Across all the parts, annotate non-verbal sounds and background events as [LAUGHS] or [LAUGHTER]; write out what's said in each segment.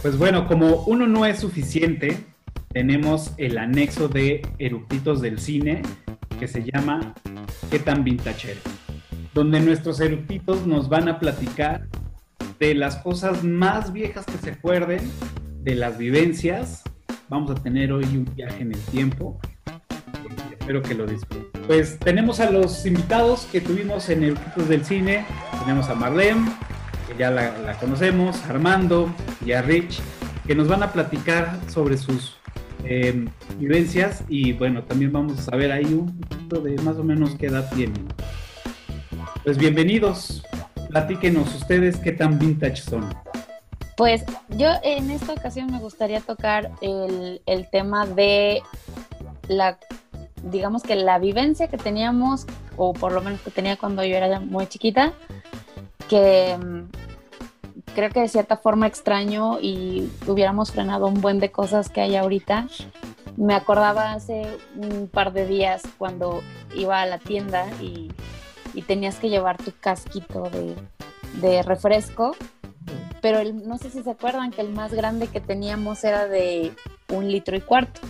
Pues bueno, como uno no es suficiente, tenemos el anexo de eructitos del cine que se llama ¿Qué tan vintage? Donde nuestros eructitos nos van a platicar de las cosas más viejas que se acuerden, de las vivencias. Vamos a tener hoy un viaje en el tiempo. Espero que lo disfruten. Pues tenemos a los invitados que tuvimos en Eructitos del Cine. Tenemos a Marlene, ya la, conocemos, Armando y a Rich, que nos van a platicar sobre sus eh, vivencias y bueno, también vamos a saber ahí un poquito de más o menos qué edad tienen. Pues bienvenidos, platíquenos ustedes qué tan vintage son. Pues yo en esta ocasión me gustaría tocar el, el tema de la, digamos que la vivencia que teníamos, o por lo menos que tenía cuando yo era muy chiquita, que creo que de cierta forma extraño y hubiéramos frenado un buen de cosas que hay ahorita. Me acordaba hace un par de días cuando iba a la tienda y, y tenías que llevar tu casquito de, de refresco, pero el, no sé si se acuerdan que el más grande que teníamos era de un litro y cuarto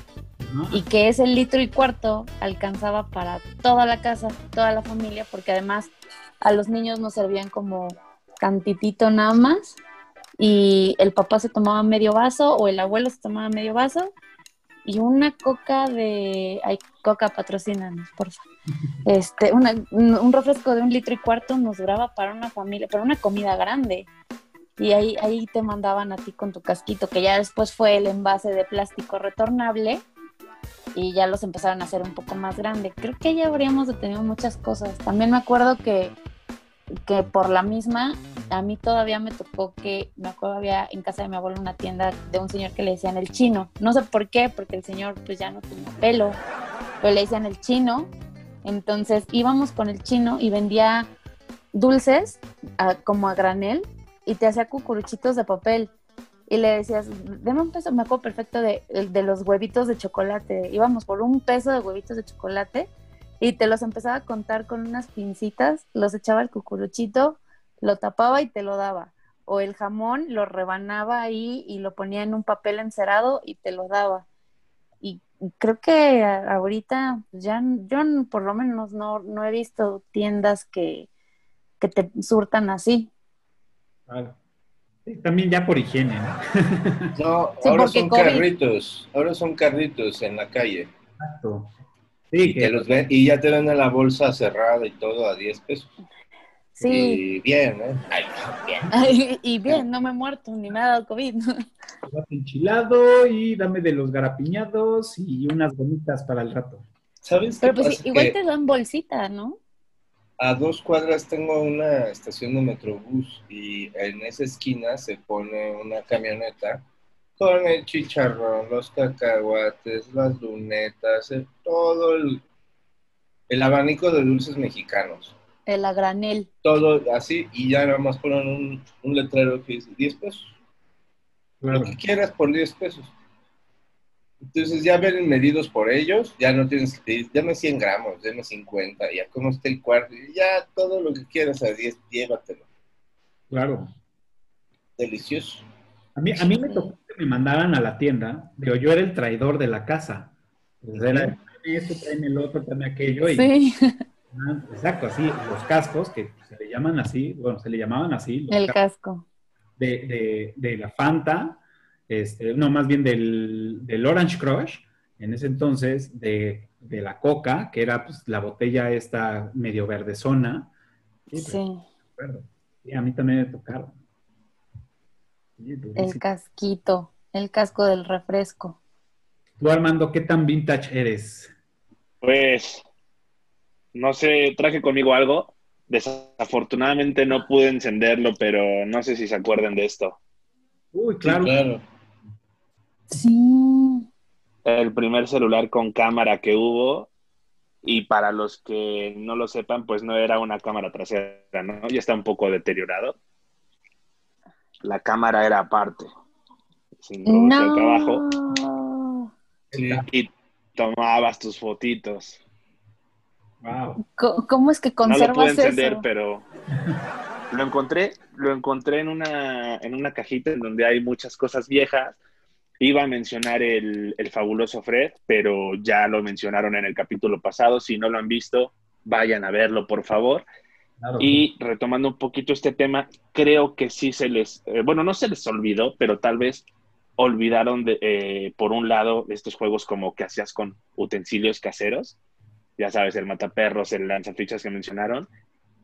y que ese litro y cuarto alcanzaba para toda la casa, toda la familia, porque además a los niños nos servían como cantitito nada más y el papá se tomaba medio vaso o el abuelo se tomaba medio vaso y una coca de, ay, coca patrocínanos, por favor. [LAUGHS] Este, una, un refresco de un litro y cuarto nos duraba para una familia, para una comida grande. Y ahí, ahí te mandaban a ti con tu casquito, que ya después fue el envase de plástico retornable y ya los empezaron a hacer un poco más grande. Creo que ya habríamos detenido muchas cosas. También me acuerdo que que por la misma, a mí todavía me tocó que, me acuerdo había en casa de mi abuelo una tienda de un señor que le decían el chino. No sé por qué, porque el señor pues ya no tenía pelo, pero le decían el chino. Entonces íbamos con el chino y vendía dulces como a granel y te hacía cucuruchitos de papel. Y le decías, deme un peso, me acuerdo perfecto de, de los huevitos de chocolate. Íbamos por un peso de huevitos de chocolate y te los empezaba a contar con unas pincitas, los echaba al cucuruchito, lo tapaba y te lo daba. O el jamón lo rebanaba ahí y lo ponía en un papel encerado y te lo daba. Y creo que ahorita pues, ya yo por lo menos no, no he visto tiendas que, que te surtan así. Claro. también ya por higiene, ¿no? No, ahora son carritos, ahora son carritos en la calle. Exacto. Sí, y, los y ya te venden la bolsa cerrada y todo a 10 pesos. Sí. Y bien, ¿eh? Ay, bien. [LAUGHS] y bien, no me he muerto ni me ha dado COVID. [LAUGHS] enchilado y dame de los garapiñados y unas gomitas para el rato. ¿Sabes Pero pues igual te dan bolsita, ¿no? A dos cuadras tengo una estación de Metrobús y en esa esquina se pone una camioneta con el chicharrón, los cacahuates, las lunetas, todo el, el, abanico de dulces mexicanos. El agranel. Todo así, y ya nada más ponen un, un letrero que dice 10 pesos. Lo que quieras por 10 pesos. Entonces ya ven medidos por ellos, ya no tienes que pedir, dame 100 gramos, dame 50, ya como está el cuarto, ya todo lo que quieras a 10, llévatelo. Claro. Delicioso. A mí, a mí me tocó que me mandaran a la tienda, digo, yo era el traidor de la casa. Pues era, esto, tráeme el otro, tráeme aquello. Y, sí. Exacto, así, los cascos, que se le llaman así, bueno, se le llamaban así. El casco. De, de, de, la Fanta, este, no, más bien del, del, Orange Crush, en ese entonces, de, de la Coca, que era pues, la botella esta medio verdezona. Sí. sí. sí a mí también me tocaron. El casquito, el casco del refresco. Tú, Armando, ¿qué tan vintage eres? Pues, no sé, traje conmigo algo. Desafortunadamente no pude encenderlo, pero no sé si se acuerdan de esto. Uy, claro. Sí, claro. sí. El primer celular con cámara que hubo. Y para los que no lo sepan, pues no era una cámara trasera, ¿no? Ya está un poco deteriorado la cámara era aparte, sin no. trabajo. Y tomabas tus fotitos. Wow. ¿Cómo es que conservas no lo pude encender, eso? pero Lo encontré, lo encontré en una, en una cajita en donde hay muchas cosas viejas. Iba a mencionar el, el fabuloso Fred, pero ya lo mencionaron en el capítulo pasado. Si no lo han visto, vayan a verlo, por favor. Claro. Y retomando un poquito este tema, creo que sí se les, eh, bueno, no se les olvidó, pero tal vez olvidaron de, eh, por un lado estos juegos como que hacías con utensilios caseros, ya sabes, el mataperros, el lanzafichas que mencionaron,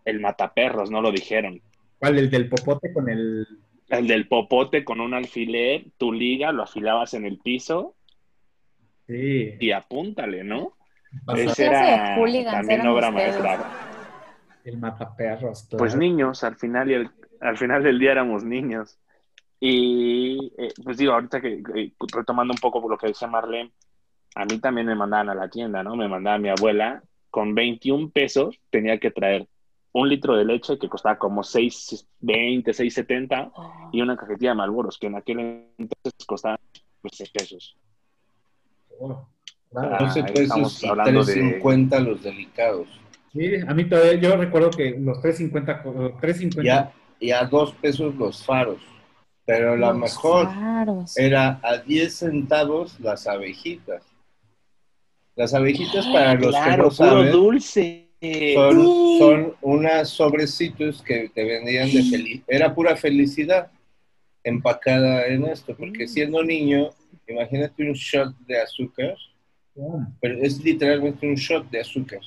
el mataperros, no lo dijeron. ¿Cuál? El del popote con el. El del popote con un alfiler, tu liga, lo afilabas en el piso Sí. y apúntale, ¿no? Ese era también obra ustedes? maestra. El mataperros. claro. Pues niños, al final, y el- al final del día éramos niños. Y eh, pues digo, ahorita que que- retomando un poco por lo que decía Marlene, a mí también me mandaban a la tienda, ¿no? Me mandaba mi abuela, con 21 pesos tenía que traer un litro de leche que costaba como 6.20, 6.70 Oh. y una cajetilla de Malboros que en aquel entonces costaba pues, 6 pesos. Oh, claro. Ah, 12 ahí pesos y hablando de- 3.50 los delicados. Sí, a mí todavía, yo recuerdo que los 3.50, co- 3.50 Ya, y a 2 pesos los faros. Pero la Los mejor faros. era a 10 centavos las abejitas. Las abejitas, para los que no saben, dulce. son, Sí. son unas sobrecitos que te vendían de felicidad. Era pura felicidad empacada en esto, porque Mm. siendo niño, imagínate un shot de azúcar, pero es literalmente un shot de azúcar,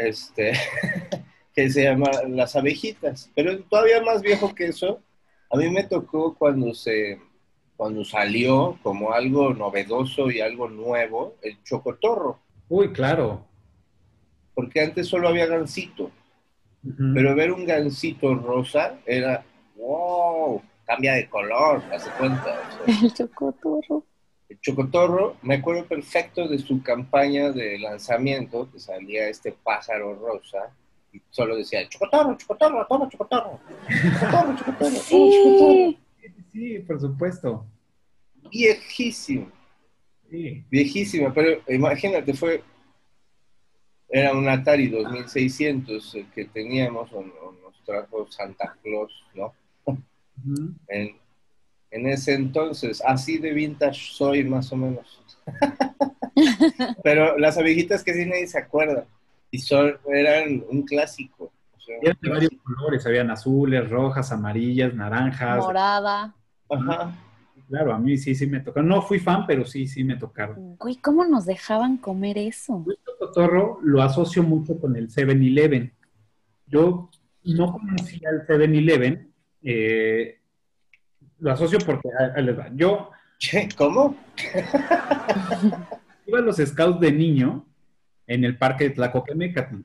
este, [LAUGHS] que se llama las abejitas. Pero todavía más viejo que eso, a mí me tocó cuando se cuando salió como algo novedoso y algo nuevo, el chocotorro, Uy, claro. porque antes solo había gansito. Pero ver un gansito rosa era, wow, cambia de color, hace cuenta. o sea, [LAUGHS] El chocotorro. El Chocotorro, me acuerdo perfecto de su campaña de lanzamiento, que salía este pájaro rosa, y solo decía, Chocotorro, Chocotorro, toma Chocotorro. Chocotorro, Chocotorro, toma Chocotorro. Sí. Sí, por supuesto. Viejísimo, Sí. viejísima, pero imagínate, fue, era un Atari 2600 el que teníamos, o, o nos trajo Santa Claus, ¿no? En, en ese entonces. Así de vintage soy más o menos. [LAUGHS] Pero las abejitas que sí nadie se acuerda. Y son, eran un clásico. O sea, eran de varios colores, habían azules, rojas, amarillas, naranjas. Morada. Ajá. Claro, a mí sí, sí me tocaron. No fui fan, pero sí, sí me tocaron. Güey, ¿cómo nos dejaban comer eso? Yo el cotorro lo asocio mucho con el 7-Eleven. Yo no conocía el 7-Eleven. eh, lo asocio porque, ah, ahí les va. yo ¿Cómo? [LAUGHS] iba a los scouts de niño en el parque de Tlacoquemecatl.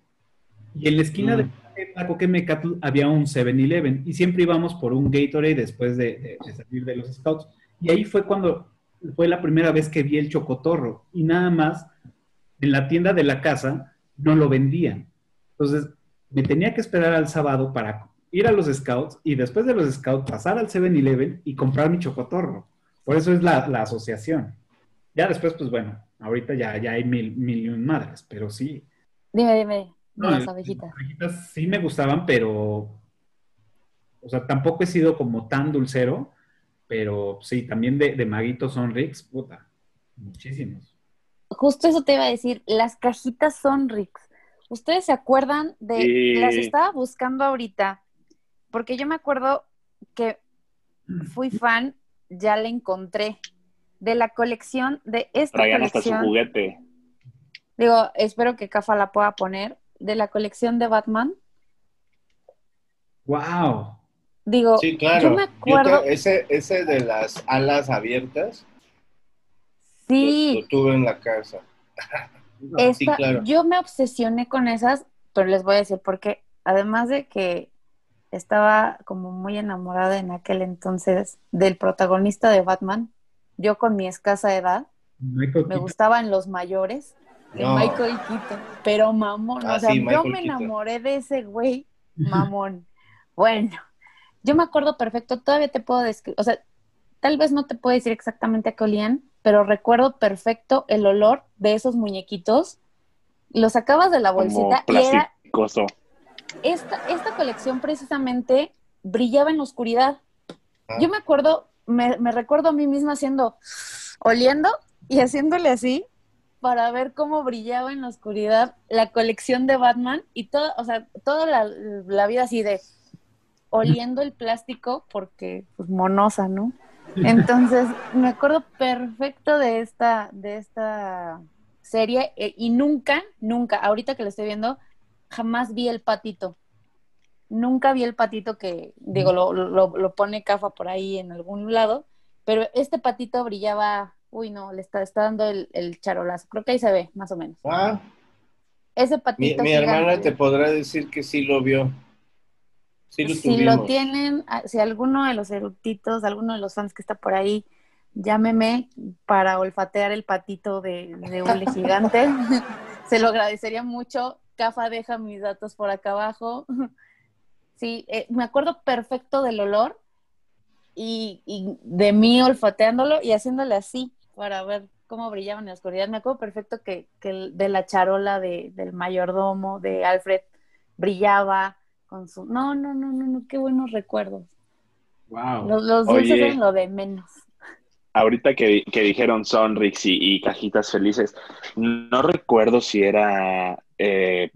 Y en la esquina Mm. del parque de Tlacoquemecatl había un 7-Eleven. Y siempre íbamos por un Gatorade después de, de- de salir de los scouts. Y ahí fue cuando fue la primera vez que vi el chocotorro. Y nada más, en la tienda de la casa no lo vendían. Entonces, me tenía que esperar al sábado para ir a los scouts y después de los scouts pasar al 7-Eleven y comprar mi chocotorro. Por eso es la, la asociación. Ya después, pues bueno, ahorita ya, ya hay mil, mil y un madres, pero sí. Dime, dime, No, las abejitas. Las abejitas sí me gustaban, pero. O sea, tampoco he sido como tan dulcero, pero sí, también de, de maguitos son ricks, puta. Muchísimos. Justo eso te iba a decir, las cajitas son Rix. ¿Ustedes se acuerdan de, Sí. las estaba buscando ahorita, porque yo me acuerdo que fui fan, ya la encontré, de la colección, de esta Traían hasta su colección, juguete. digo, espero que Cafa la pueda poner, de la colección de Batman. ¡Wow! Digo, Sí, claro. yo me acuerdo, te- ese, ese de las alas abiertas, sí, lo, lo tuve en la casa. [LAUGHS] Esta- sí, claro. Yo me obsesioné con esas, pero les voy a decir porque además de que estaba como muy enamorada en aquel entonces del protagonista de Batman, yo con mi escasa edad, Michael me Keaton. gustaban los mayores, de No. Michael Keaton, pero mamón, Ah, o sea, sí, yo me Keaton. enamoré de ese güey, [LAUGHS] mamón. bueno, yo me acuerdo perfecto, todavía te puedo describir, o sea, tal vez no te puedo decir exactamente a qué olían, pero recuerdo perfecto el olor de esos muñequitos. Los sacabas de la Como bolsita y era, plasticoso. Esta, esta colección precisamente brillaba en la oscuridad. Ah. Yo me acuerdo, me, me recuerdo a mí misma haciendo, oliendo y haciéndole así para ver cómo brillaba en la oscuridad la colección de Batman y todo, o sea, toda la, la vida así de oliendo el plástico porque pues monosa, ¿no? Entonces, me acuerdo perfecto de esta, de esta serie eh, y nunca, nunca, ahorita que lo estoy viendo, jamás vi el patito. Nunca vi el patito que, digo, lo, lo, lo pone Cafa por ahí en algún lado, pero este patito brillaba, uy, no, le está, está dando el, el charolazo. Creo que ahí se ve, más o menos. Ah, Ese patito. mi hermana te podrá decir que sí lo vio. Sí lo si lo tienen, ah, si alguno de los eructitos, alguno de los fans que está por ahí, llámeme para olfatear el patito de, de [LAUGHS] gigante. [LAUGHS] Se lo agradecería mucho. Cafa deja mis datos por acá abajo. [LAUGHS] Sí, eh, me acuerdo perfecto del olor y, y de mí olfateándolo y haciéndole así para ver cómo brillaba en la oscuridad. Me acuerdo perfecto que, de la charola de, del mayordomo, de Alfred, brillaba con su... No, no, no, no, no, qué buenos recuerdos. Wow. Los, los dulces Oye. eran lo de menos. Ahorita que, que dijeron Sonrix y, y cajitas felices, no recuerdo si era eh,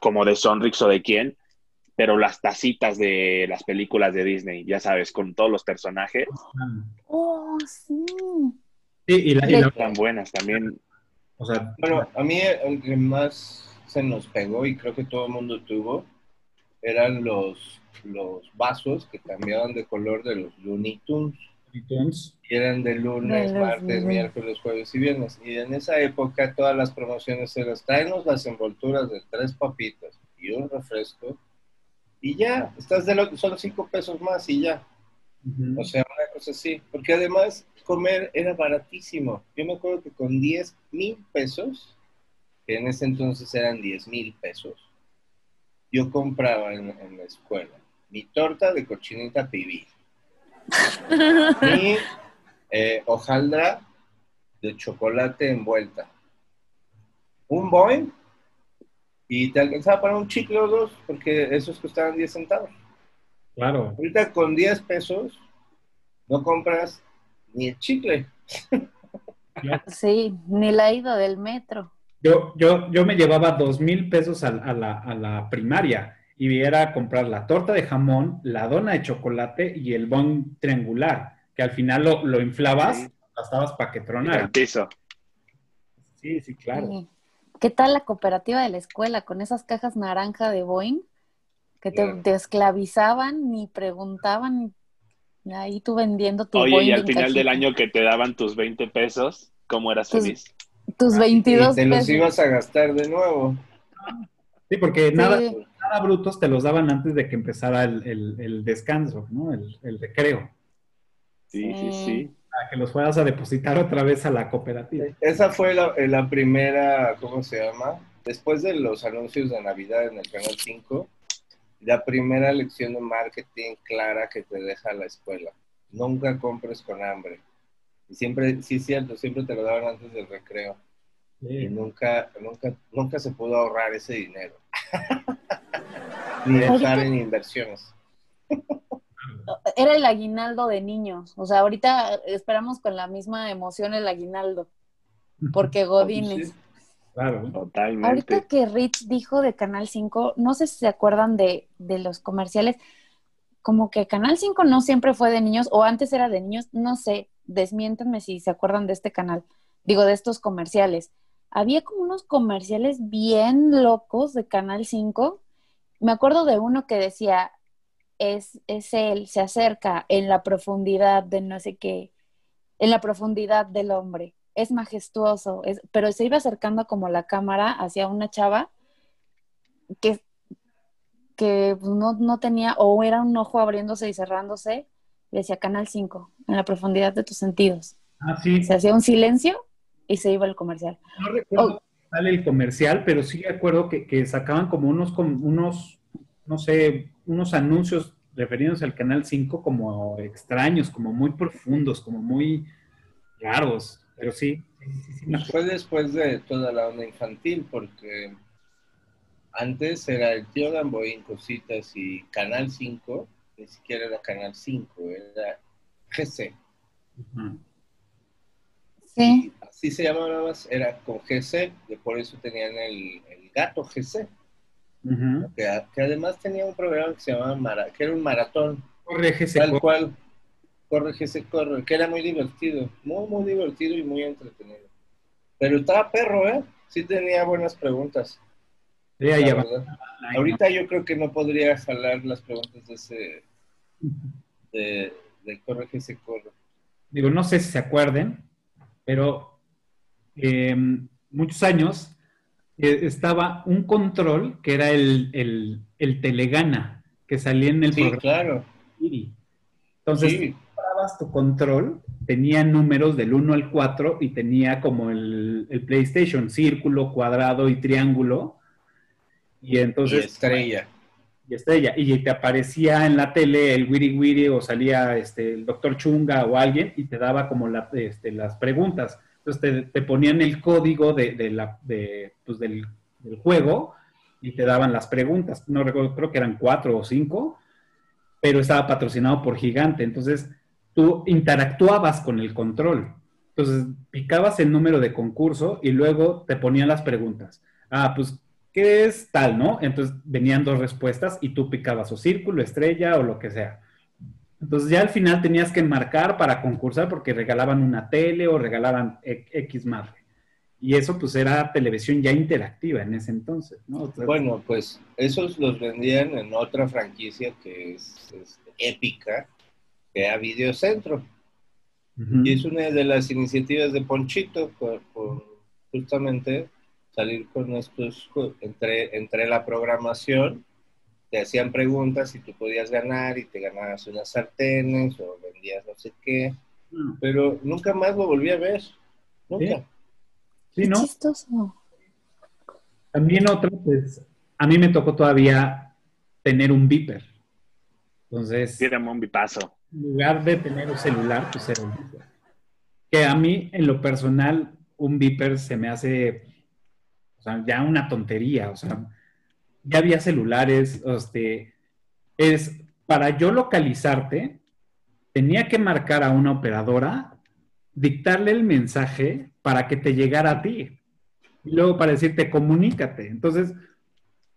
como de Sonrix o de quién, pero las tacitas de las películas de Disney, ya sabes, con todos los personajes, Oh, sí. Sí, y la, y la- eran buenas también. o sea, Bueno, a mí el que más se nos pegó y creo que todo el mundo tuvo eran los, los vasos que cambiaban de color de los Looney Tunes. iTunes, Y eran de lunes, martes, miércoles, jueves y viernes. Y en esa época todas las promociones eran tráenos las envolturas de tres papitas y un refresco. Y ya, estás de lo son cinco pesos más y ya. O sea, una cosa así. Porque además comer era baratísimo. Yo me acuerdo que con 10 mil pesos, que en ese entonces eran 10 mil pesos, yo compraba en, en la escuela mi torta de cochinita pibil, mi eh, hojaldra de chocolate envuelta, un boing y te alcanzaba para un chicle o dos, porque esos costaban 10 centavos. claro. Ahorita con 10 pesos no compras ni el chicle. Sí, ni la ida del metro. Yo, yo, yo me llevaba dos mil pesos a, a la, a la primaria y era comprar la torta de jamón, la dona de chocolate y el bon triangular, que al final lo, lo inflabas, Sí. gastabas para que El tronara. piso. Sí, sí, claro. Sí. ¿Qué tal la cooperativa de la escuela con esas cajas naranja de Boeing que te, Claro. te esclavizaban ni preguntaban? Ahí tú vendiendo tu Oye, Boeing y al final del año que te daban tus 20 pesos, ¿cómo eras Tus- feliz? Tus Y 22 te los ibas a gastar de nuevo. Sí, porque Sí. nada, nada brutos te los daban antes de que empezara el, el- el descanso, ¿no? El, el recreo, Sí, sí, Sí. sí. para que los fueras a depositar otra vez a la cooperativa. Esa fue la, eh, la primera, ¿cómo se llama? Después de los anuncios de Navidad en el Canal 5, la primera lección de marketing clara que te deja la escuela. Nunca compres con hambre. Y siempre, sí es cierto, siempre te lo daban antes del recreo. Y nunca, nunca, nunca se pudo ahorrar ese dinero. [LAUGHS] Ni dejar en inversiones. Era el aguinaldo de niños. O sea, ahorita esperamos con la misma emoción el aguinaldo. Porque [LAUGHS] Godines. Sí. Claro. Totalmente. Ahorita que Rich dijo de Canal 5, no sé si se acuerdan de, de los comerciales, como que Canal 5 no siempre fue de niños, o antes era de niños, no sé, desmiéntanme si se acuerdan de este canal, digo, de estos comerciales. Había como unos comerciales bien locos de Canal 5. Me acuerdo de uno que decía, es, es él, se acerca en la profundidad de no sé qué, en la profundidad del hombre. Es majestuoso, es, pero se iba acercando como la cámara hacia una chava que, que pues, no, no tenía, o era un ojo abriéndose y cerrándose, decía Canal 5, en la profundidad de tus sentidos. Ah, sí. Se hacía un silencio y se iba el comercial. No recuerdo Oh. cómo sale el comercial, pero sí recuerdo que, que sacaban como unos, como unos, no sé, unos anuncios referidos al Canal 5 como extraños, como muy profundos, como muy raros. Pero sí, sí, sí, sí, me acuerdo. Fue después de toda la onda infantil, porque antes era el tío Gamboín, cositas y Canal 5, ni siquiera era Canal 5, era GC. Sí. Así se llamaba más, era con GC, y por eso tenían el, el gato GC. Que, que además tenía un programa que se llamaba Mara, que era un maratón, Corre, GC, tal corre. cual, corre GC, corre, que era muy divertido, muy, muy divertido y muy entretenido. Pero estaba perro, ¿eh? Sí tenía buenas preguntas. Sí, ahí va. Ahorita yo creo que no podría jalar las preguntas de ese, de, de corre GC, corre. digo, no sé si se acuerden, pero eh, muchos años eh, estaba un control que era el, el, el Telegana, que salía en el Sí, programa claro. Entonces, Sí. tú tu control, tenía números del 1 al 4 y tenía como el, el PlayStation, círculo, cuadrado y triángulo. Y Y entonces estrella. y estrella. Y te aparecía en la tele el Wiri Wiri o salía este, el doctor Chunga o alguien y te daba como la- este, las preguntas. Entonces te, ponían el código de, la, pues, del, del juego y te daban las preguntas. No recuerdo, creo que eran cuatro o cinco, pero estaba patrocinado por Gigante. Entonces tú interactuabas con el control. Entonces picabas el número de concurso y luego te ponían las preguntas. Ah, pues ¿qué es tal, no? Entonces venían dos respuestas y tú picabas o círculo, estrella o lo que sea. Entonces ya al final tenías que marcar para concursar porque regalaban una tele o regalaban X madre. Y eso pues era televisión ya interactiva en ese entonces, ¿no? O sea, Bueno, pues esos los vendían en otra franquicia que es, es épica, que era Videocentro. ujú. Y es una de las iniciativas de Ponchito, por, por justamente salir con estos, entre, entre la programación, te hacían preguntas y tú podías ganar y te ganabas unas sartenes o vendías no sé qué, Mm. pero nunca más lo volví a ver, nunca. Sí. Sí, Qué ¿no? chistoso. También otra, pues, a mí me tocó todavía tener un beeper. Entonces, Tírame un bipazo. en lugar de tener un celular, pues era un beeper. Que a mí, en lo personal, un beeper se me hace, o sea, ya una tontería. O sea, ya había celulares, este, es, para yo localizarte, tenía que marcar a una operadora, dictarle el mensaje para que te llegara a ti. Y luego para decirte, comunícate. Entonces,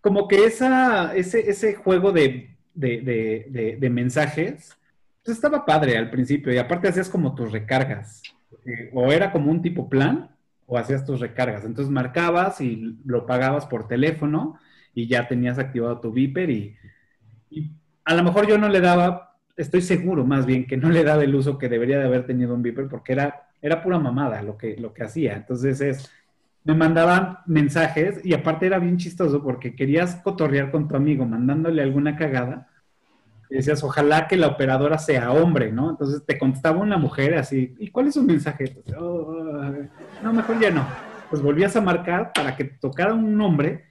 como que esa, ese, ese juego de, de, de- de- mensajes, pues estaba padre al principio. Y aparte hacías como tus recargas. Eh, o era como un tipo plan, o hacías tus recargas. Entonces marcabas y lo pagabas por teléfono y ya tenías activado tu Viper y, a lo mejor yo no le daba, estoy seguro más bien que no le daba el uso que debería de haber tenido un Viper porque era, era pura mamada lo que, lo que hacía. Entonces es, me mandaban mensajes y aparte era bien chistoso porque querías cotorrear con tu amigo mandándole alguna cagada. Y decías, ojalá que la operadora sea hombre, ¿no? Entonces te contestaba una mujer así, ¿y cuál es su mensaje? "Oh, no, mejor ya no. Pues volvías a marcar para que tocara un hombre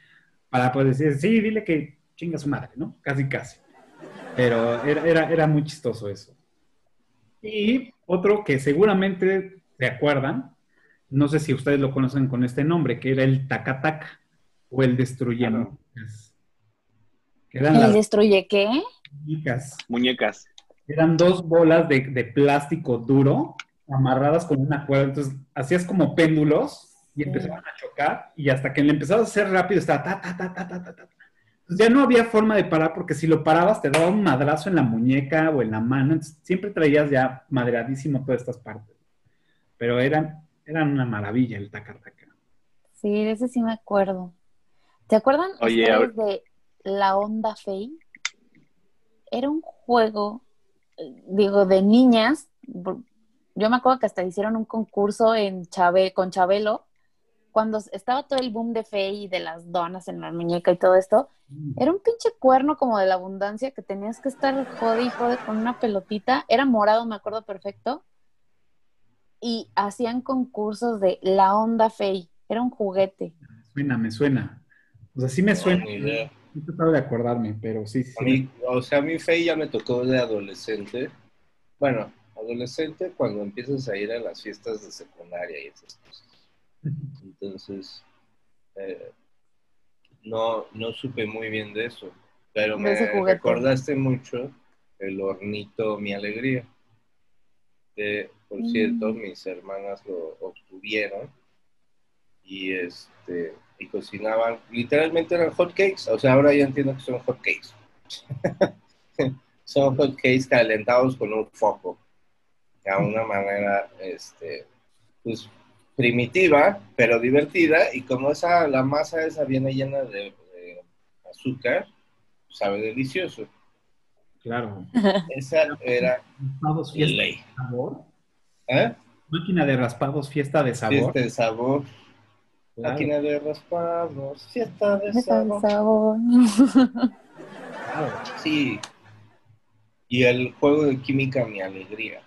para poder decir, sí, dile que chinga su madre, ¿no? Casi, casi. Pero era, era, era muy chistoso eso. Y otro que seguramente se acuerdan, no sé si ustedes lo conocen con este nombre, que era el Takataka o el Destruye Claro. Muñecas. Que eran ¿El las destruye qué? muñecas. Muñecas. Eran dos bolas de, de plástico duro amarradas con una cuerda. Entonces hacías como péndulos y empezaban a chocar y hasta que le empezabas a hacer rápido estaba ta, ta, ta, ta, ta, ta, ta. Entonces ya no había forma de parar porque si lo parabas te daba un madrazo en la muñeca o en la mano. Entonces, siempre traías ya madreadísimo todas estas partes. Pero eran, eran una maravilla el taca-taca. Sí, de ese sí me acuerdo. ¿Te acuerdan Oye, ustedes de la Onda Fey? Era un juego, digo, de niñas. Yo me acuerdo que hasta hicieron un concurso en con Chabelo, cuando estaba todo el boom de Fey y de las donas en la muñeca y todo esto. Era un pinche cuerno como de la abundancia que tenías que estar jode y jode con una pelotita. Era morado, me acuerdo perfecto. Y hacían concursos de la Onda Fey. Era un juguete. Me suena, me suena. O sea, sí me No, suena. idea. He tratado de acordarme, pero sí, sí. A mí, o sea, a mí Fey ya me tocó de adolescente. Bueno, adolescente cuando empiezas a ir a las fiestas de secundaria y esas cosas. Entonces, eh, no, no supe muy bien de eso, pero me recordaste mucho el hornito Mi Alegría. Que, por Mm. cierto, mis hermanas lo obtuvieron y este y cocinaban, literalmente eran hot cakes, o sea, ahora ya entiendo que son hot cakes. [LAUGHS] son hot cakes calentados con un foco, a una manera, este, pues, primitiva, pero divertida, y como esa, la masa esa viene llena de, de azúcar, sabe delicioso. Claro. Esa era Raspados, fiesta ley. de sabor. ¿Eh? Máquina de raspados, fiesta de sabor. Fiesta de sabor, Claro. máquina de raspados, fiesta de sabe el sabor. sabor. Claro. Sí. Y el juego de química, mi alegría.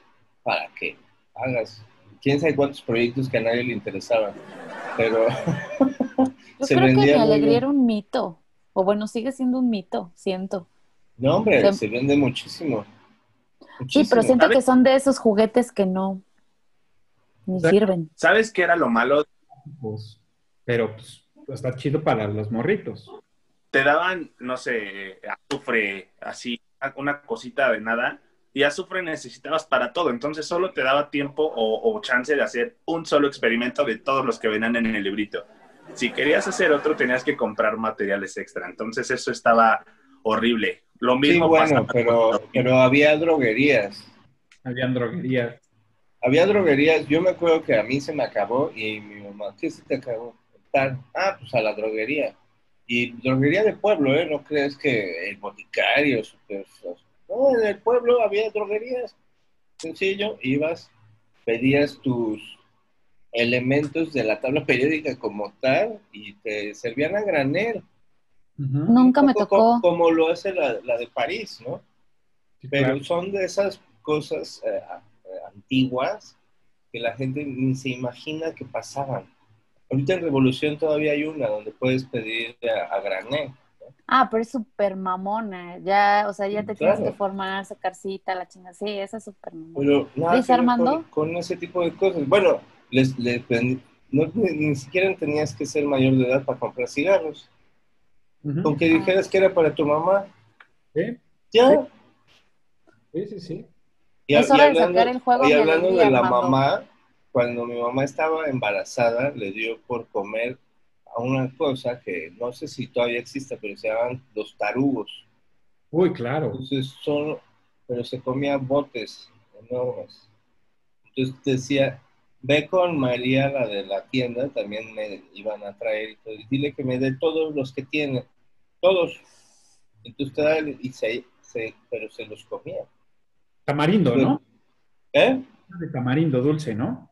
Para que hagas quién sabe cuántos proyectos que a nadie le interesaban. Pero Yo [LAUGHS] Se creo que mi alegría era un mito. O bueno, sigue siendo un mito, siento. no, hombre, Se- se vende muchísimo. Sí, pero siento que son de esos juguetes que no ni sirven. ¿Sabes qué era lo malo? Pues, pero pues, está chido para los morritos. Te daban, no sé, azufre, así, una cosita de nada, y azufre necesitabas para todo, entonces solo te daba tiempo o, o chance de hacer un solo experimento de todos los que venían en el librito. Si querías hacer otro, tenías que comprar materiales extra, entonces eso estaba horrible. Lo Sí, mismo bueno, pasaba pero, pero había droguerías. Habían droguerías. Había droguerías. Yo me acuerdo que a mí se me acabó y mi mamá, ¿qué se te acabó? Tal. Ah, pues a la droguería. Y droguería de pueblo, ¿eh? No crees que el boticario, super... No, en el pueblo había droguerías. Sencillo, ibas, pedías tus elementos de la tabla periódica como tal y te servían a granel. Ujú. Nunca me tocó. co- Como lo hace la, la de París, ¿no? Sí, Pero claro. son de esas cosas eh, eh, antiguas que la gente ni se imagina que pasaban. Ahorita en Revolución todavía hay una donde puedes pedir a, a granel. Ah, pero es súper mamona. Ya, o sea, ya te Claro. tienes que formar, sacar cita, la chinga. Sí, esa es súper mamona. Pero nada ¿Dice Armando? Con, con ese tipo de cosas. Bueno, les, les no, ni, ni siquiera tenías que ser mayor de edad para comprar cigarros. Con que dijeras que era para tu mamá, Sí, ya. sí, sí, sí. Y, Es y hora de hablando, sacar el juego y de hablando de la Armando. mamá, cuando mi mamá estaba embarazada, le dio por comer a una cosa que no sé si todavía existe, pero se llaman los tarugos. Uy, claro. Entonces son, pero se comía botes enormes. Entonces decía, ve con María, la de la tienda, también me iban a traer y dile que me dé todos los que tiene, todos. Entonces te da y se, se- pero se los comía. Tamarindo, ¿no? ¿Eh? De tamarindo dulce, ¿no?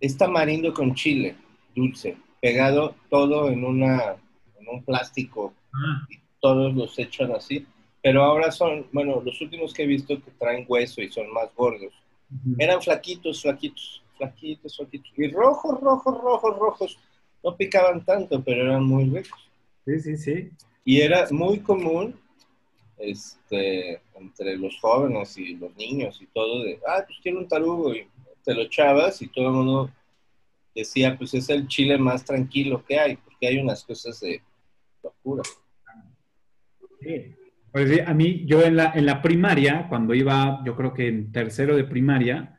Es tamarindo con chile, dulce, pegado todo en una, en un plástico, Ah, y todos los echan así. Pero ahora son, bueno, los últimos que he visto que traen hueso y son más gordos. ujú. Eran flaquitos, flaquitos, flaquitos, flaquitos. Y rojos, rojos, rojos, rojos. No picaban tanto, pero eran muy ricos. Sí, sí, sí. Y era muy común este, entre los jóvenes y los niños y todo de, ah, pues quiero un tarugo. Y te lo echabas y todo el mundo decía, pues es el chile más tranquilo que hay, porque hay unas cosas de locura. Sí. Pues a mí, yo en la, en la primaria, cuando iba, yo creo que en tercero de primaria,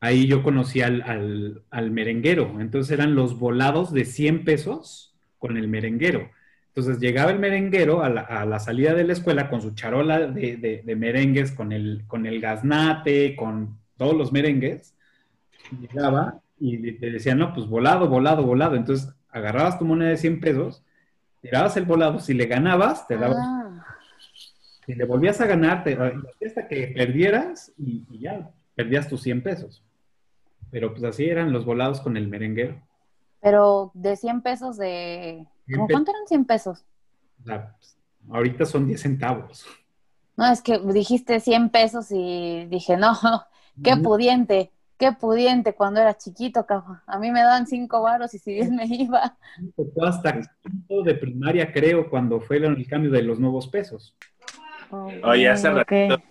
ahí yo conocí al, al, al merenguero. Entonces eran los volados de 100 pesos con el merenguero. Entonces llegaba el merenguero a la, a la salida de la escuela con su charola de, de- de merengues, con el, con el gaznate, con todos los merengues. Llegaba y te decían, no, pues volado, volado, volado. Entonces agarrabas tu moneda de 100 pesos, tirabas el volado, si le ganabas, te dabas Ah, si le volvías a ganar, te, hasta que perdieras y, y ya, perdías tus 100 pesos. Pero pues así eran los volados con el merenguero. pero de 100 pesos de... 100 ¿Cómo pesos. cuánto eran 100 pesos? Pues, ahorita son 10 centavos. No, es que dijiste 100 pesos y dije, no, [LAUGHS] qué pudiente, qué pudiente cuando era chiquito, cabrón. A mí me daban 5 varos y si bien me iba. Tocó hasta quinto de primaria, creo, cuando fue el cambio de los nuevos pesos. Oye, hace Ok. ratito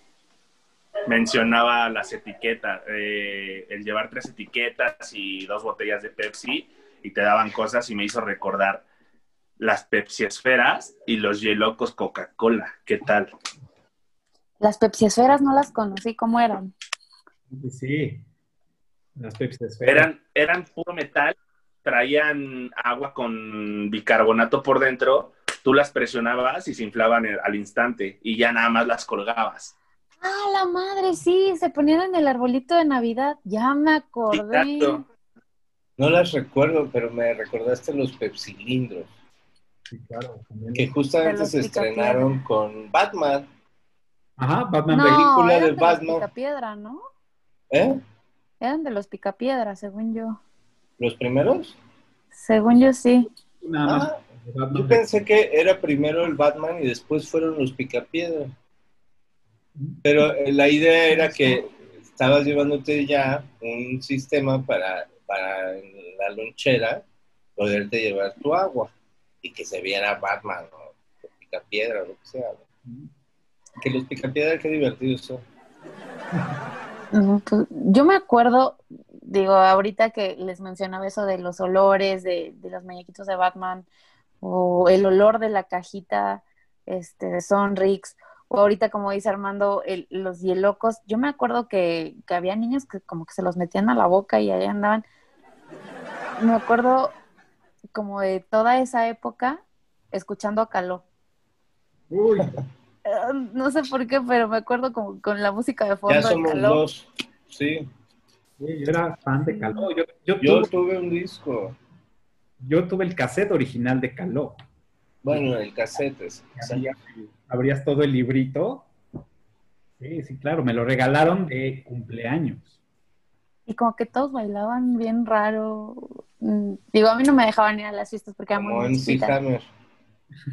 mencionaba las etiquetas, eh, el llevar tres etiquetas y dos botellas de Pepsi y te daban cosas y me hizo recordar las Pepsi Esferas y los Yelocos Coca-Cola. ¿Qué tal? Las Pepsi Esferas no las conocí, ¿cómo eran? Sí, las Pepsi. Eran, eran puro metal, traían agua con bicarbonato por dentro, tú las presionabas y se inflaban al instante y ya nada más las colgabas. Ah, la madre, sí, se ponían en el arbolito de Navidad, ya me acordé. Exacto. No las recuerdo, pero me recordaste los pepsilindros. Sí, claro. también. Que justamente se estrenaron con Batman. Ajá, Batman No, película eran de Batman. Picapiedra, ¿no? ¿Eh? Eran de los Picapiedra, según yo. ¿Los primeros? Según yo sí. Nada más. Ah, yo pensé que era primero el Batman y después fueron los Picapiedra. Pero eh, la idea era que estabas llevándote ya un sistema para, para la lonchera poderte llevar tu agua y que se viera Batman o los Picapiedra o lo que sea. ¿no? Que los Picapiedra, qué divertidos son. [LAUGHS] Pues, yo me acuerdo, digo, ahorita que les mencionaba eso de los olores, de, los muñequitos de Batman, o el olor de la cajita este, de Sonrix, o ahorita como dice Armando, el- los hielocos, yo me acuerdo que, había niños que como que se los metían a la boca y ahí andaban. Me acuerdo como de toda esa época escuchando a Caló. Eh, No sé por qué, pero me acuerdo como con la música de fondo Ya somos dos. Sí, sí, yo era fan de Caló. Yo, yo yo tuve, tuve un disco. yo tuve el cassette original de Caló. Bueno, el cassette. es- Abrías, abrías todo el librito. Sí, sí, claro, me lo regalaron de cumpleaños. Y como que todos bailaban bien raro. Mm, Digo, a mí no me dejaban ir a las fiestas porque era Como muy en.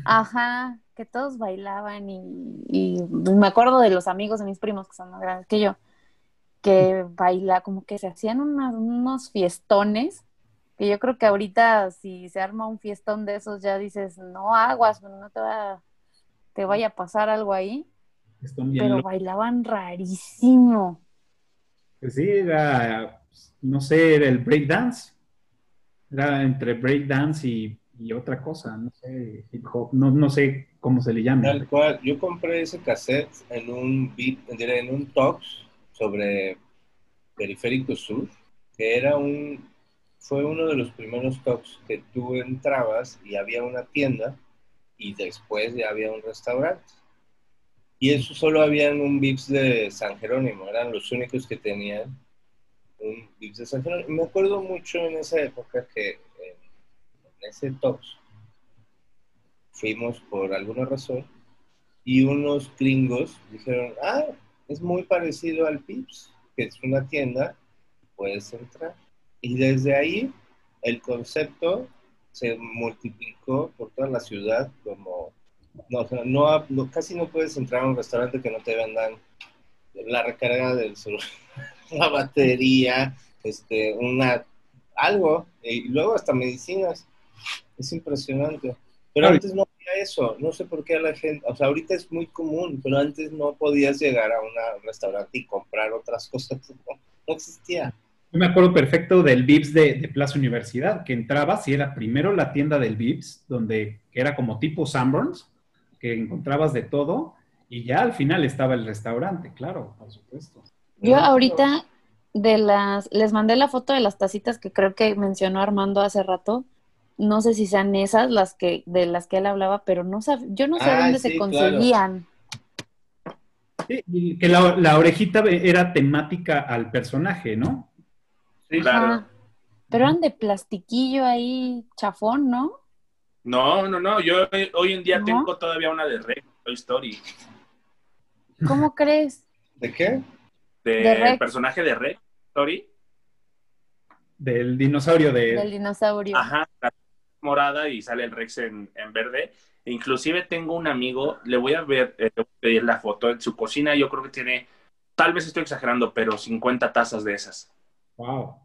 Ajá, que todos bailaban y, y me acuerdo de los amigos de mis primos que son más grandes que yo, que baila, como que se hacían unos fiestones, que yo creo que ahorita si se arma un fiestón de esos ya dices, no aguas, no te va, te vaya a pasar algo ahí, Están bien pero locos. bailaban rarísimo. Pues sí, era, no sé, era el breakdance. Era entre breakdance y, y otra cosa, no sé, hip hop, no, no sé cómo se le llama. Tal cual. Yo compré ese cassette en un beat, en un talks sobre Periférico Sur, que era un, fue uno de los primeros talks que tú entrabas y había una tienda y después ya había un restaurante. Y eso solo habían un Vips de San Jerónimo, eran los únicos que tenían un Vips de San Jerónimo. Me acuerdo mucho en esa época que en, ese talks fuimos por alguna razón y unos gringos dijeron, ah, es muy parecido al Pips, que es una tienda, puedes entrar. Y desde ahí el concepto se multiplicó por toda la ciudad como, no, no, no- casi no puedes entrar a un restaurante que no te vendan la recarga del celular, [LAUGHS] la batería, este, una, algo, y luego hasta medicinas. Es impresionante. Pero Claro. antes no había eso, no sé por qué a la gente, o sea, ahorita es muy común, pero antes no podías llegar a un restaurante y comprar otras cosas, [LAUGHS] no, no existía. Yo me acuerdo perfecto del Vips de, de Plaza Universidad, que entrabas y era primero la tienda del Vips, donde era como tipo Sanborns, que encontrabas de todo, y ya al final estaba el restaurante, claro, por supuesto. Yo ahorita de las, les mandé la foto de las tacitas que creo que mencionó Armando hace rato. No sé si sean esas las que, de las que él hablaba, pero no sab- yo no sé Ah, dónde sí, se claro. conseguían. Sí, y que la, la orejita era temática al personaje, ¿no? Sí, Claro. Ajá. Pero eran de plastiquillo ahí, chafón, ¿no? No, no, no. Yo hoy en día ¿No? tengo todavía una de Rey Toy Story. ¿Cómo [LAUGHS] crees? ¿De qué? De, De personaje de Rey Story. Del dinosaurio de... Del dinosaurio. Ajá, la morada y sale el Rex en, en verde. E inclusive tengo un amigo, le voy a ver, eh, le voy a pedir la foto en su cocina. Yo creo que tiene, tal vez estoy exagerando, pero 50 tazas de esas. Wow.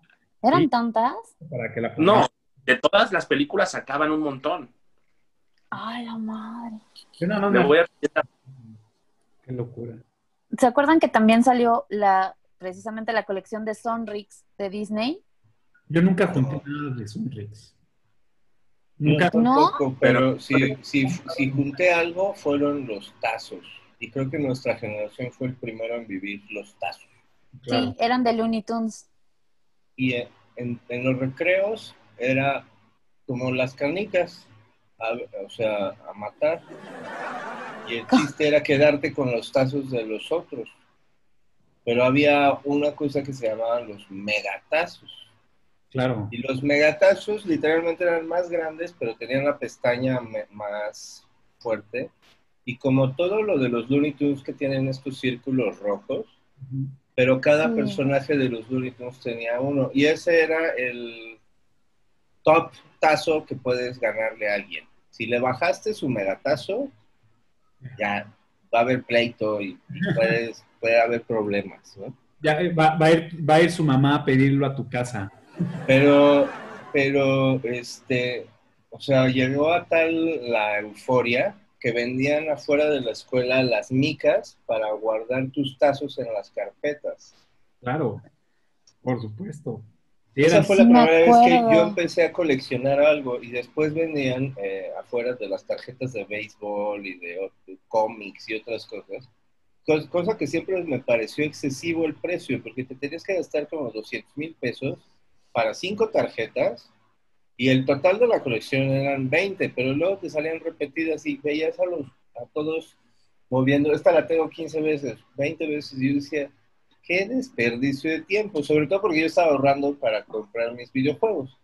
¿Eran Sí. tantas? Para que la No, de todas las películas sacaban un montón. Ay, la madre. Más Le me- voy a pedir la- Qué locura. ¿Se acuerdan que también salió la, precisamente la colección de Sonrix de Disney? Yo nunca junté nada de Sunrix. Nunca. tampoco, pero si, si, si junté algo fueron los tazos. Y creo que nuestra generación fue el primero en vivir los tazos. Sí, eran de Looney Tunes. Y en, en los recreos era como las canicas, o sea, a matar. Y el chiste era quedarte con los tazos de los otros. Pero había una cosa que se llamaban los megatazos. Claro. Y los megatazos literalmente eran más grandes, pero tenían la pestaña más fuerte. Y como todo lo de los Looney Tunes que tienen estos círculos rojos, pero cada personaje de los Looney Tunes tenía uno. Y ese era el top tazo que puedes ganarle a alguien. Si le bajaste su megatazo, ya va a haber pleito y, puedes, puede haber problemas, ¿no? Ya eh, va, a ir, va a ir su mamá a pedirlo a tu casa. Pero, pero, este, o sea, llegó a tal la euforia que vendían afuera de la escuela las micas para guardar tus tazos en las carpetas. Claro, por supuesto. Esa fue la primera vez que yo empecé a coleccionar algo y después vendían eh, afuera de las tarjetas de béisbol y de, cómics y otras cosas. Cosa que siempre me pareció excesivo el precio, porque te tenías que gastar como 200 mil pesos para cinco tarjetas y el total de la colección eran 20, pero luego te salían repetidas y veías a, los, a todos moviendo, esta la tengo 15 veces, 20 veces, y yo decía, qué desperdicio de tiempo, sobre todo porque yo estaba ahorrando para comprar mis videojuegos.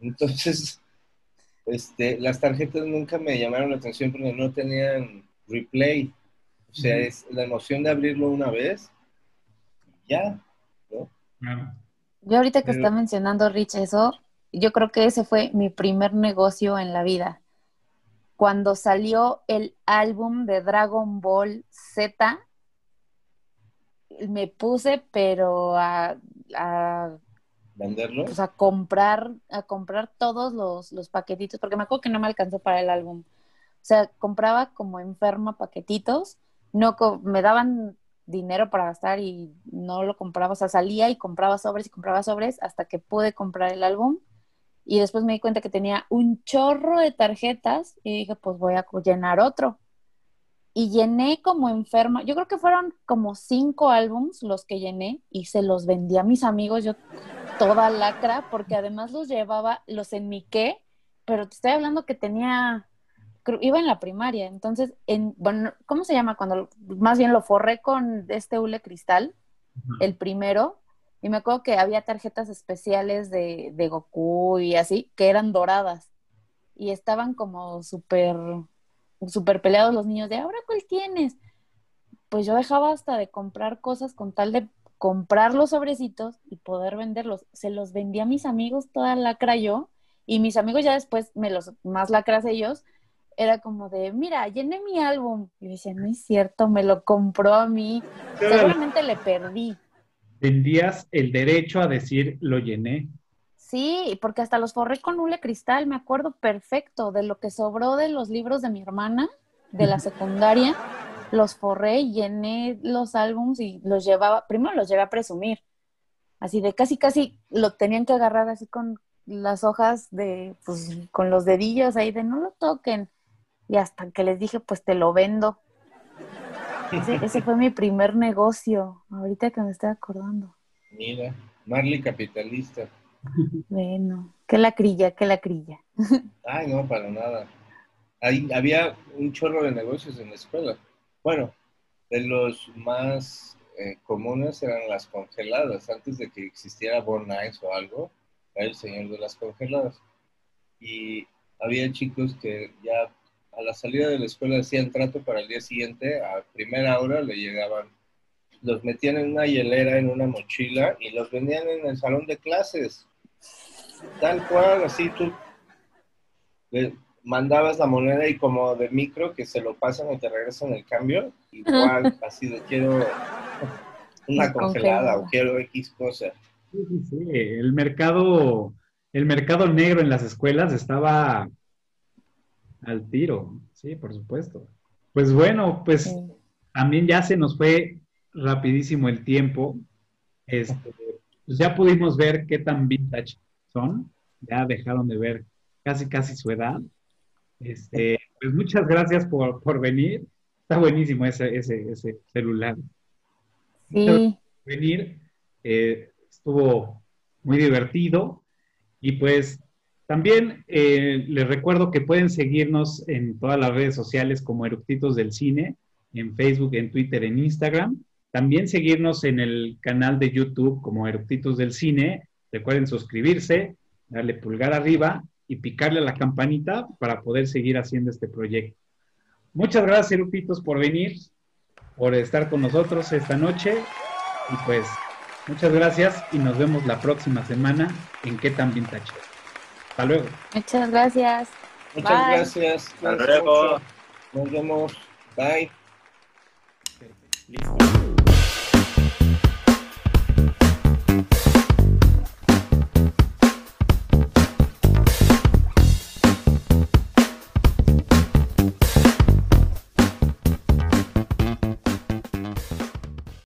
Entonces, [LAUGHS] este, las tarjetas nunca me llamaron la atención porque no tenían replay. O sea, es la emoción de abrirlo una vez y ya, ¿no? Yo ahorita que está mencionando Rich eso, yo creo que ese fue mi primer negocio en la vida. Cuando salió el álbum de Dragon Ball Z, me puse, pero a, a venderlo, pues a comprar, a comprar todos los, los paquetitos, porque me acuerdo que no me alcanzó para el álbum. O sea, compraba como enferma paquetitos, no me daban dinero para gastar y no lo compraba, o sea, salía y compraba sobres y compraba sobres hasta que pude comprar el álbum y después me di cuenta que tenía un chorro de tarjetas y dije, pues voy a llenar otro. Y llené como enferma, yo creo que fueron como cinco álbums los que llené y se los vendí a mis amigos, yo toda lacra, porque además los llevaba, los enmiqué, pero te estoy hablando que tenía, iba en la primaria, entonces, en, bueno, ¿cómo se llama? Cuando más bien lo forré con este hule cristal, el primero, y me acuerdo que había tarjetas especiales de, de Goku y así, que eran doradas. Y estaban como súper, súper peleados los niños de, ¿ahora cuál tienes? Pues yo dejaba hasta de comprar cosas con tal de comprar los sobrecitos y poder venderlos. Se los vendí a mis amigos toda lacra yo. Y mis amigos ya después, me los más lacras ellos, era como de, mira, llené mi álbum. Y yo decía, no es cierto, me lo compró a mí. Seguramente le perdí vendías el derecho a decir lo llené. Sí, porque hasta los forré con hule cristal, me acuerdo perfecto de lo que sobró de los libros de mi hermana de la secundaria, los forré, llené los álbums y los llevaba, primero los llevé a presumir, así de casi casi lo tenían que agarrar así con las hojas de, pues con los dedillos ahí de no lo toquen. Y hasta que les dije, pues te lo vendo. Ese, fue mi primer negocio, ahorita que me estoy acordando. Mira, Marley capitalista. Bueno, qué la crilla, qué la crilla. Ay, no, para nada. Ahí, había un chorro de negocios en la escuela. Bueno, de los más eh, comunes eran las congeladas. Antes de que existiera Born Nice o algo, era el señor de las congeladas. Y había chicos que ya a la salida de la escuela hacían trato para el día siguiente, a primera hora le llegaban, los metían en una hielera, en una mochila y los vendían en el salón de clases. Tal cual, así tú le mandabas la moneda y como de micro que se lo pasan y te regresan el cambio, igual, así de quiero [LAUGHS] una congelada o quiero X cosa. Sí, sí, sí. El mercado, el mercado negro en las escuelas estaba al tiro, sí, por supuesto. Pues bueno, pues también ya se nos fue rapidísimo el tiempo. Este, pues ya pudimos ver qué tan vintage son, ya dejaron de ver casi, casi su edad. Este, pues muchas gracias por, por venir. Está buenísimo ese, ese, ese celular. Sí. venir. Eh, estuvo muy divertido. Y pues también eh, les recuerdo que pueden seguirnos en todas las redes sociales como Eructitos del Cine, en Facebook, en Twitter, en Instagram. También seguirnos en el canal de YouTube como Eructitos del Cine. Recuerden suscribirse, darle pulgar arriba y picarle a la campanita para poder seguir haciendo este proyecto. Muchas gracias, Eructitos, por venir, por estar con nosotros esta noche. Y pues, muchas gracias y nos vemos la próxima semana en ¿Qué tan vintage? Hasta luego. Muchas gracias. Muchas Bye. gracias. Hasta luego. Nos vemos. Bye. Listo.